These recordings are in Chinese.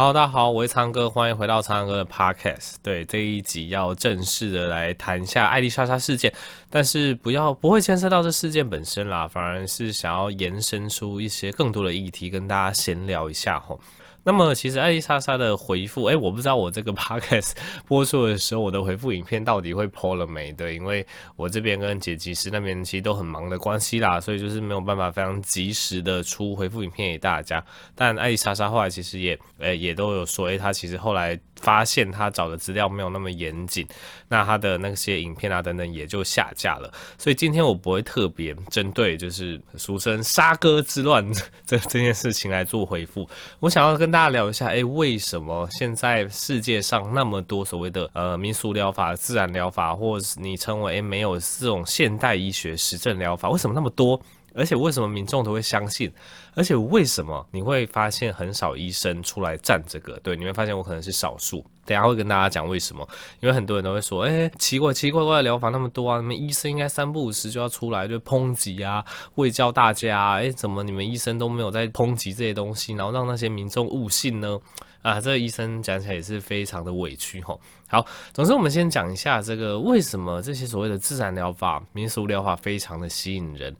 好大家好，我是苍哥，欢迎回到苍哥的 Podcast。对，这一集要正式的来谈一下艾丽莎莎事件，但是不要不会牵涉到这事件本身啦，反而是想要延伸出一些更多的议题，跟大家闲聊一下吼。那么其实艾丽莎莎的回复，哎，我不知道我这个 podcast 播出的时候，我的回复影片到底会 po 了没？对，因为我这边跟剪辑师那边其实都很忙的关系啦，所以就是没有办法非常及时的出回复影片给大家。但艾丽莎莎后来其实也，诶，也都有说，诶，她其实后来发现他找的资料没有那么严谨，那他的那些影片啊等等也就下架了。所以今天我不会特别针对就是俗称杀哥之乱 这这件事情来做回复，我想要跟。大家聊一下，诶，为什么现在世界上那么多所谓的呃民俗疗法、自然疗法，或是你称为没有这种现代医学实证疗法，为什么那么多？而且为什么民众都会相信？而且为什么你会发现很少医生出来站这个？对，你会发现我可能是少数。等下会跟大家讲为什么，因为很多人都会说，哎，奇怪奇怪怪的疗法那么多啊，你们医生应该三不五时就要出来就抨击啊，会教大家啊，哎，怎么你们医生都没有在抨击这些东西，然后让那些民众误信呢？啊，这个医生讲起来也是非常的委屈吼。好，总之我们先讲一下这个为什么这些所谓的自然疗法、民俗疗法非常的吸引人。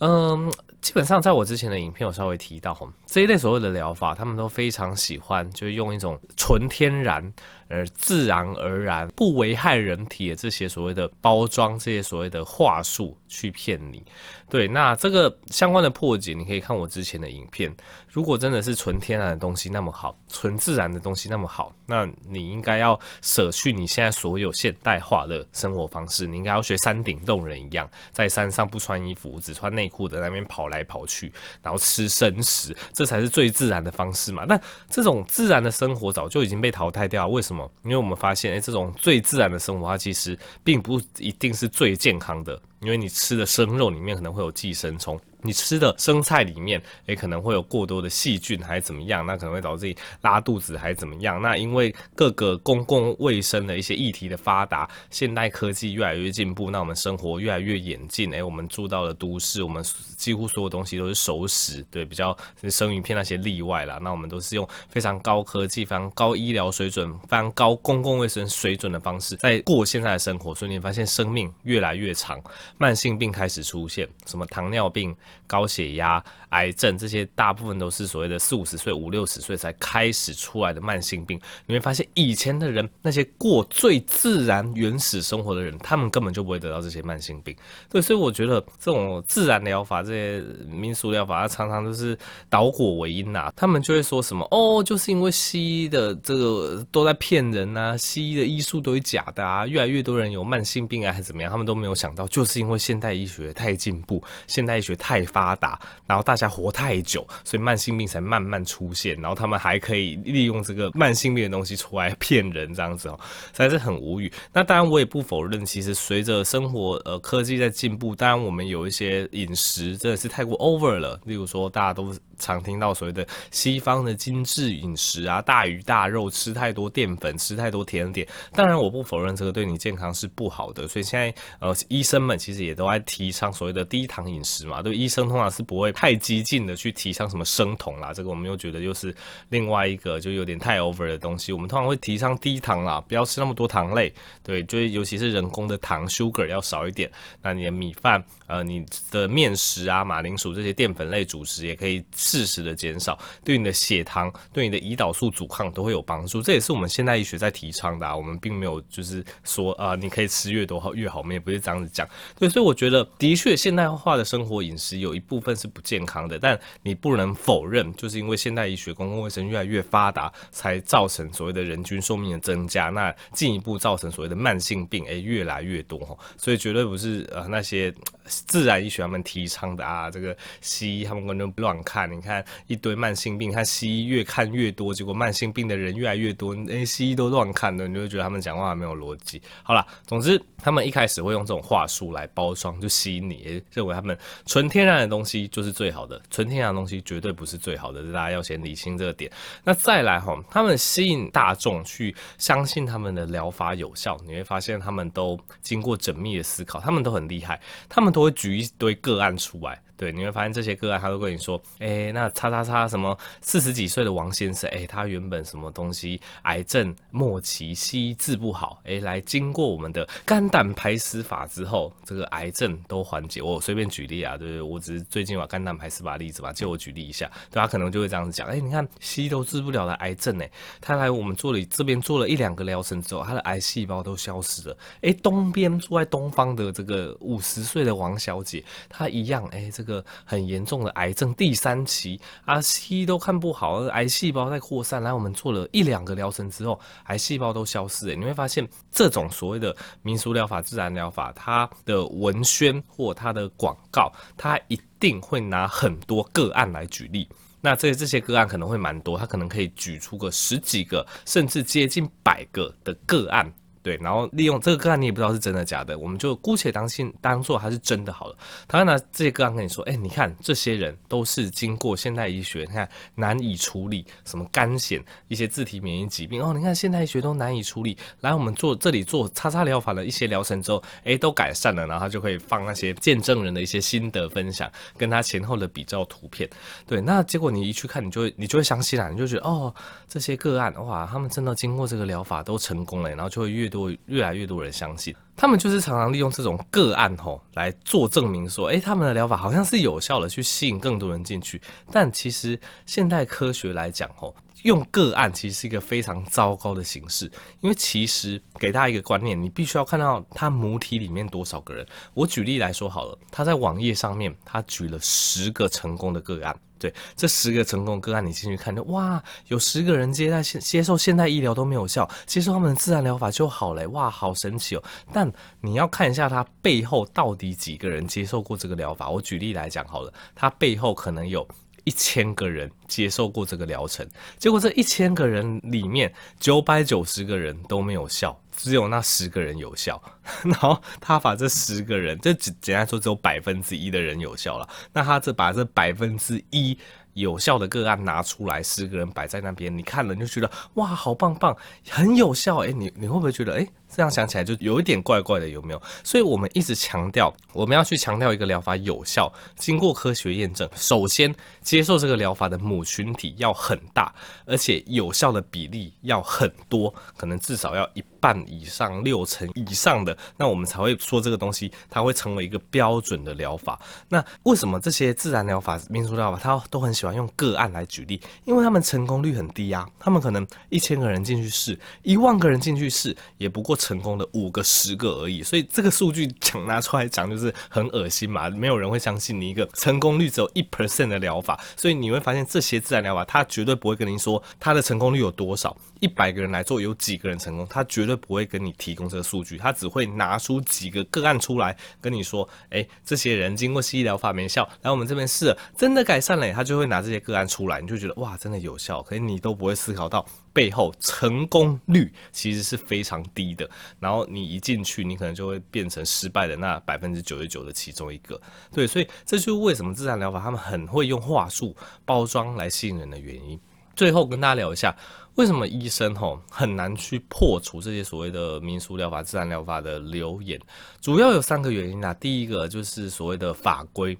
嗯，基本上在我之前的影片有稍微提到，这一类所谓的疗法，他们都非常喜欢，就是用一种纯天然。而自然而然不危害人体的这些所谓的包装，这些所谓的话术去骗你。对，那这个相关的破解，你可以看我之前的影片。如果真的是纯天然的东西那么好，纯自然的东西那么好，那你应该要舍去你现在所有现代化的生活方式，你应该要学山顶洞人一样，在山上不穿衣服，只穿内裤的那边跑来跑去，然后吃生食，这才是最自然的方式嘛。那这种自然的生活早就已经被淘汰掉了，为什么？因为我们发现，哎，这种最自然的生活，它其实并不一定是最健康的，因为你吃的生肉里面可能会有寄生虫。你吃的生菜里面也可能会有过多的细菌，还是怎么样？那可能会导致你拉肚子，还是怎么样？那因为各个公共卫生的一些议题的发达，现代科技越来越进步，那我们生活越来越演进。诶，我们住到了都市，我们几乎所有东西都是熟食，对，比较生鱼片那些例外啦。那我们都是用非常高科技、非常高医疗水准、非常高公共卫生水准的方式在过现在的生活，所以你发现生命越来越长，慢性病开始出现，什么糖尿病。高血压、癌症这些大部分都是所谓的四五十岁、五六十岁才开始出来的慢性病。你会发现，以前的人那些过最自然、原始生活的人，他们根本就不会得到这些慢性病。对，所以我觉得这种自然疗法、这些民俗疗法，它常常都是导果为因呐、他们就会说什么：“哦，就是因为西医的这个都在骗人呐、西医的医术都是假的啊，越来越多人有慢性病啊，还是怎么样？”他们都没有想到，就是因为现代医学太进步，现代医学太。发达，然后大家活太久，所以慢性病才慢慢出现。然后他们还可以利用这个慢性病的东西出来骗人，这样子哦，实在是很无语。那当然，我也不否认，其实随着生活呃科技在进步，当然我们有一些饮食真的是太过 over 了。例如说，大家都常听到所谓的西方的精致饮食啊，大鱼大肉，吃太多淀粉，吃太多甜点。当然，我不否认这个对你健康是不好的。所以现在呃，医生们其实也都在提倡所谓的低糖饮食嘛，对医生。通常是不会太激进的去提倡什么生酮啦，这个我们又觉得又是另外一个就有点太 over 的东西。我们通常会提倡低糖啦，不要吃那么多糖类，对，就尤其是人工的糖 sugar 要少一点。那你的米饭，呃，你的面食啊，马铃薯这些淀粉类主食也可以适时的减少，对你的血糖、对你的胰岛素阻抗都会有帮助。这也是我们现代医学在提倡的啊，我们并没有就是说啊、你可以吃越多好越好，我们也不是这样子讲。对，所以我觉得的确现代化的生活饮食有一部分是不健康的，但你不能否认，就是因为现代医学、公共卫生越来越发达，才造成所谓的人均寿命的增加，那进一步造成所谓的慢性病诶、越来越多哈，所以绝对不是呃那些自然医学他们提倡的啊，这个西医他们根本乱看，你看一堆慢性病，看西医越看越多，结果慢性病的人越来越多，诶、西医都乱看的，你就会觉得他们讲话没有逻辑。好了，总之他们一开始会用这种话术来包装，就吸引你、认为他们纯天然的。东西就是最好的，纯天然的东西绝对不是最好的，大家要先理清这个点。那再来哈，他们吸引大众去相信他们的疗法有效，你会发现他们都经过缜密的思考，他们都很厉害，他们都会举一堆个案出来。对，你会发现这些个案，他都跟你说，哎，那叉叉叉什么四十几岁的王先生，哎，他原本什么东西癌症末期，西医治不好，哎，来经过我们的肝胆排石法之后，这个癌症都缓解。我随便举例啊，对不对？我只是最近把肝胆排石法例子吧，借我举例一下，对，他可能就会这样子讲，哎，你看西医都治不了的癌症，哎，他来我们做了这边做了一两个疗程之后，他的癌细胞都消失了。哎，东边住在东方的这个五十岁的王小姐，她一样，哎，这。个很严重的癌症第三期啊，西医都看不好，癌细胞在扩散。来，我们做了一两个疗程之后，癌细胞都消失。哎，你会发现这种所谓的民俗疗法、自然疗法，它的文宣或它的广告，它一定会拿很多个案来举例。那这这些个案可能会蛮多，它可能可以举出个十几个，甚至接近百个的个案。对，然后利用这个个案，你也不知道是真的假的，我们就姑且当信当做它是真的好了。他拿这些个案跟你说，哎，你看这些人都是经过现代医学，你看难以处理什么肝癬一些自体免疫疾病哦，你看现代医学都难以处理，来我们做这里做叉叉疗法的一些疗程之后，哎，都改善了，然后他就会放那些见证人的一些心得分享，跟他前后的比较图片。对，那结果你一去看，你就会你就会相信了，你就觉得哦，这些个案哇，他们真的经过这个疗法都成功了，然后就会越。多越来越多人相信，他们就是常常利用这种个案吼来做证明，说，诶，他们的疗法好像是有效的，去吸引更多人进去。但其实现代科学来讲吼，用个案其实是一个非常糟糕的形式，因为其实给大家一个观念，你必须要看到他母体里面多少个人。我举例来说好了，他在网页上面他举了十个成功的个案。对，这十个成功个案，你进去看，哇，有十个人接待现接受现代医疗都没有效，接受他们的自然疗法就好嘞，哇，好神奇哦！但你要看一下他背后到底几个人接受过这个疗法。我举例来讲好了，他背后可能有一千个人接受过这个疗程，结果这一千个人里面，九百九十个人都没有效。只有那十个人有效，然后他把这十个人，这简简单说，只有百分之一的人有效了。那他这把这百分之一有效的个案拿出来，十个人摆在那边，你看了就觉得哇，好棒棒，很有效。诶，你你会不会觉得诶？这样想起来就有一点怪怪的，有没有？所以我们一直强调，我们要去强调一个疗法有效，经过科学验证。首先，接受这个疗法的母群体要很大，而且有效的比例要很多，可能至少要一半以上、六成以上的，那我们才会说这个东西它会成为一个标准的疗法。那为什么这些自然疗法、民俗疗法，它都很喜欢用个案来举例？因为他们成功率很低啊，他们可能一千个人进去试，一万个人进去试，也不过。成功的五个、十个而已，所以这个数据讲拿出来讲就是很恶心嘛，没有人会相信你一个成功率只有一 percent 的疗法，所以你会发现这些自然疗法，它绝对不会跟您说它的成功率有多少，一百个人来做有几个人成功，他绝对不会跟你提供这个数据，他只会拿出几个个案出来跟你说，哎，这些人经过西医疗法没效，来我们这边试，真的改善了，他就会拿这些个案出来，你就觉得哇，真的有效，可是你都不会思考到。背后成功率其实是非常低的，然后你一进去，你可能就会变成失败的那百分之九十九的其中一个。对，所以这就是为什么自然疗法他们很会用话术包装来吸引人的原因。最后跟大家聊一下，为什么医生吼很难去破除这些所谓的民俗疗法、自然疗法的流言？主要有三个原因啊。第一个就是所谓的法规，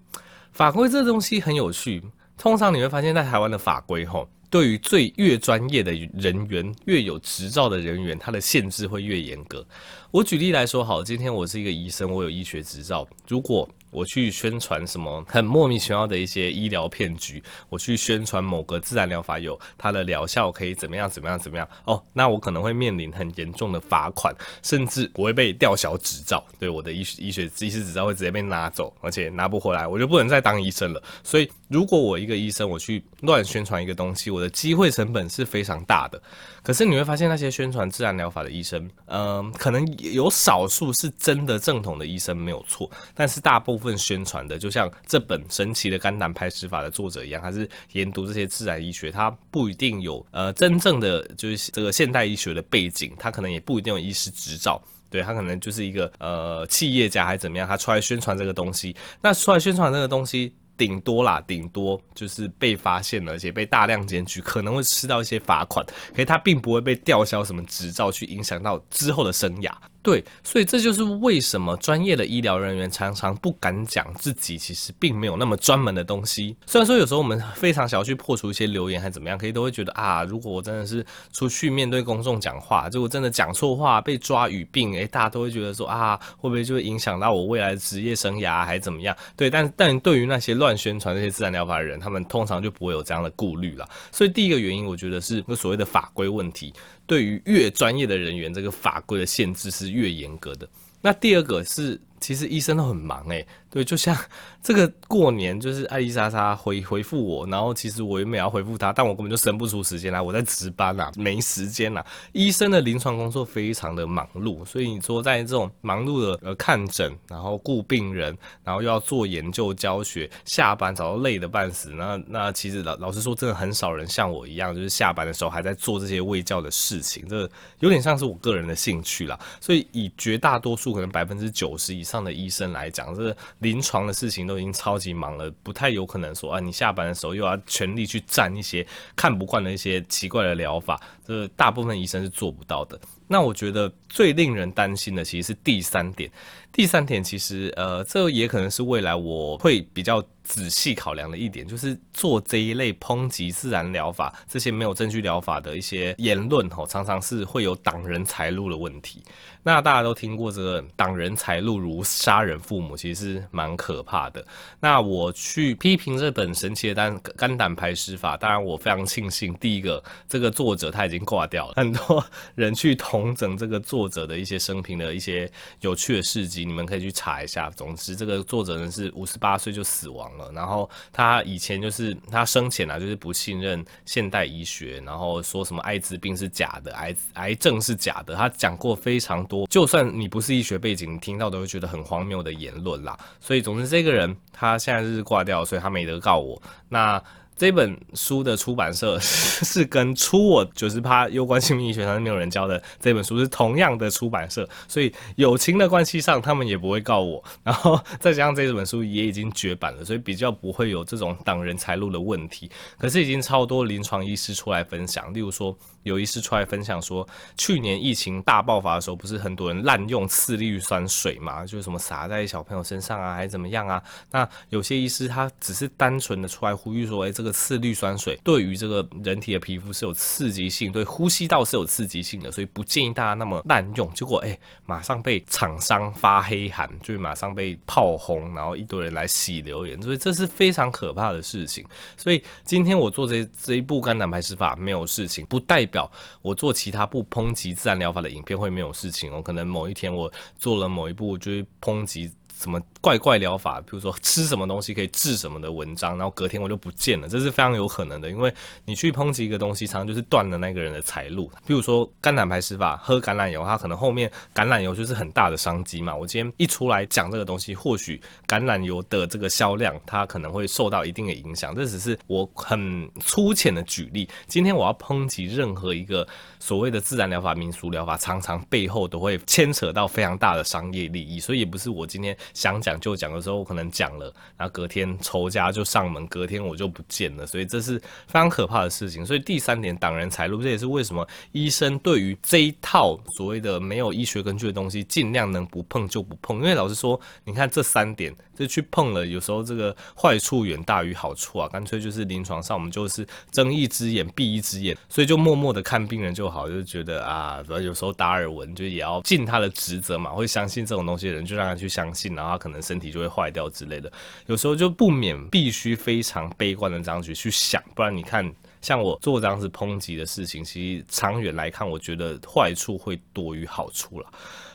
法规这东西很有趣，通常你会发现在台湾的法规吼。对于最越专业的人员，越有执照的人员，他的限制会越严格。我举例来说，好，今天我是一个医生，我有医学执照，如果我去宣传什么很莫名其妙的一些医疗骗局，我去宣传某个自然疗法有它的疗效可以怎么样怎么样怎么样哦，那我可能会面临很严重的罚款，甚至我会被吊销执照，对我的医医学医师执照会直接被拿走，而且拿不回来，我就不能再当医生了。所以，如果我一个医生我去乱宣传一个东西，我的机会成本是非常大的。可是你会发现，那些宣传自然疗法的医生，嗯、可能有少数是真的正统的医生没有错，但是大部分。份宣传的，就像这本神奇的肝胆排石法的作者一样，他是研读这些自然医学，他不一定有呃真正的就是这个现代医学的背景，他可能也不一定有医师执照，对，他可能就是一个呃企业家还是怎么样，他出来宣传这个东西，那出来宣传这个东西，顶多啦，顶多就是被发现了，而且被大量检举，可能会吃到一些罚款，可是他并不会被吊销什么执照，去影响到之后的生涯。对，所以这就是为什么专业的医疗人员常常不敢讲自己其实并没有那么专门的东西。虽然说有时候我们非常想要去破除一些流言还怎么样，可以都会觉得啊，如果我真的是出去面对公众讲话，结果真的讲错话被抓语病，诶，大家都会觉得说啊，会不会就会影响到我未来的职业生涯还怎么样？对，但但对于那些乱宣传这些自然疗法的人，他们通常就不会有这样的顾虑了。所以第一个原因，我觉得是所谓的法规问题。对于越专业的人员，这个法规的限制是越严格的。那第二个是，其实医生都很忙诶。对，就像这个过年，就是艾丽莎莎回回复我，然后其实我原本要回复她，但我根本就生不出时间来，我在值班啊，没时间啦。医生的临床工作非常的忙碌，所以你说在这种忙碌的呃看诊，然后顾病人，然后又要做研究教学，下班早都累得半死。那那其实老老实说，真的很少人像我一样，就是下班的时候还在做这些卫教的事情，这有点像是我个人的兴趣啦。所以以绝大多数可能百分之九十以上的医生来讲，这。临床的事情都已经超级忙了，不太有可能说啊，你下班的时候又要全力去占一些看不惯的一些奇怪的疗法，这大部分医生是做不到的。那我觉得最令人担心的其实是第三点，第三点其实呃，这也可能是未来我会比较。仔细考量的一点，就是做这一类抨击自然疗法、这些没有证据疗法的一些言论，吼，常常是会有挡人财路的问题。那大家都听过这个“挡人财路如杀人父母”，其实是蛮可怕的。那我去批评这本神奇的肝肝胆排石法，当然我非常庆幸，第一个这个作者他已经挂掉了，很多人去投重整这个作者的一些生平的一些有趣的事迹，你们可以去查一下。总之，这个作者呢是五十八岁就死亡了。然后他以前就是他生前啊，就是不信任现代医学，然后说什么艾滋病是假的，癌癌症是假的。他讲过非常多，就算你不是医学背景，你听到都会觉得很荒谬的言论啦。所以总之，这个人他现在是挂掉，所以他没得告我。那。这本书的出版社 是跟出我九十趴攸关性命医学上是没有人教的这本书是同样的出版社，所以友情的关系上他们也不会告我。然后再加上这本书也已经绝版了，所以比较不会有这种挡人财路的问题。可是已经超多临床医师出来分享，例如说有医师出来分享说，去年疫情大爆发的时候，不是很多人滥用次氯酸水嘛，就是什么洒在小朋友身上啊，还是怎么样啊？那有些医师他只是单纯的出来呼吁说，哎，这。这个次氯酸水对于这个人体的皮肤是有刺激性，对呼吸道是有刺激性的，所以不建议大家那么滥用。结果哎，马上被厂商发黑函，就马上被炮轰，然后一堆人来洗留言，所以这是非常可怕的事情。所以今天我做这这一部肝胆排石法没有事情，不代表我做其他部抨击自然疗法的影片会没有事情哦。可能某一天我做了某一部就是抨击。什么怪怪疗法，比如说吃什么东西可以治什么的文章，然后隔天我就不见了，这是非常有可能的。因为你去抨击一个东西，常常就是断了那个人的财路。比如说肝胆排石法，喝橄榄油，它可能后面橄榄油就是很大的商机嘛。我今天一出来讲这个东西，或许橄榄油的这个销量它可能会受到一定的影响。这只是我很粗浅的举例。今天我要抨击任何一个所谓的自然疗法、民俗疗法，常常背后都会牵扯到非常大的商业利益，所以也不是我今天。想讲就讲的时候，我可能讲了，然后隔天仇家就上门，隔天我就不见了，所以这是非常可怕的事情。所以第三点，挡人财路，这也是为什么医生对于这一套所谓的没有医学根据的东西，尽量能不碰就不碰。因为老实说，你看这三点，这去碰了，有时候这个坏处远大于好处啊，干脆就是临床上我们就是睁一只眼闭一只眼，所以就默默的看病人就好，就觉得啊，有时候达尔文就也要尽他的职责嘛，会相信这种东西的人就让他去相信，然后他可能身体就会坏掉之类的，有时候就不免必须非常悲观的这样去去想，不然你看像我做这样子抨击的事情，其实长远来看，我觉得坏处会多于好处了。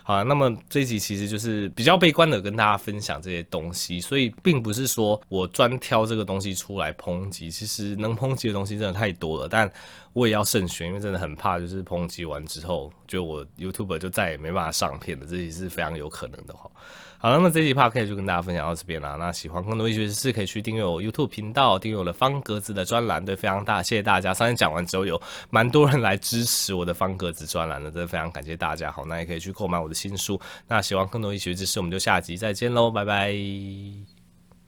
好，那么这一集其实就是比较悲观的跟大家分享这些东西，所以并不是说我专挑这个东西出来抨击，其实能抨击的东西真的太多了，但我也要慎选，因为真的很怕就是抨击完之后，就我 YouTube 就再也没办法上片了，这也是非常有可能的哈。好了，那么这集 Podcast 就跟大家分享到这边了。那喜欢更多医学知识，可以去订阅我 YouTube 频道，订阅我的方格子的专栏，对，非常大，谢谢大家。上次讲完之后，有蛮多人来支持我的方格子专栏的，真的非常感谢大家。好，那也可以去购买我的新书。那喜欢更多医学知识，我们就下集再见喽，拜拜。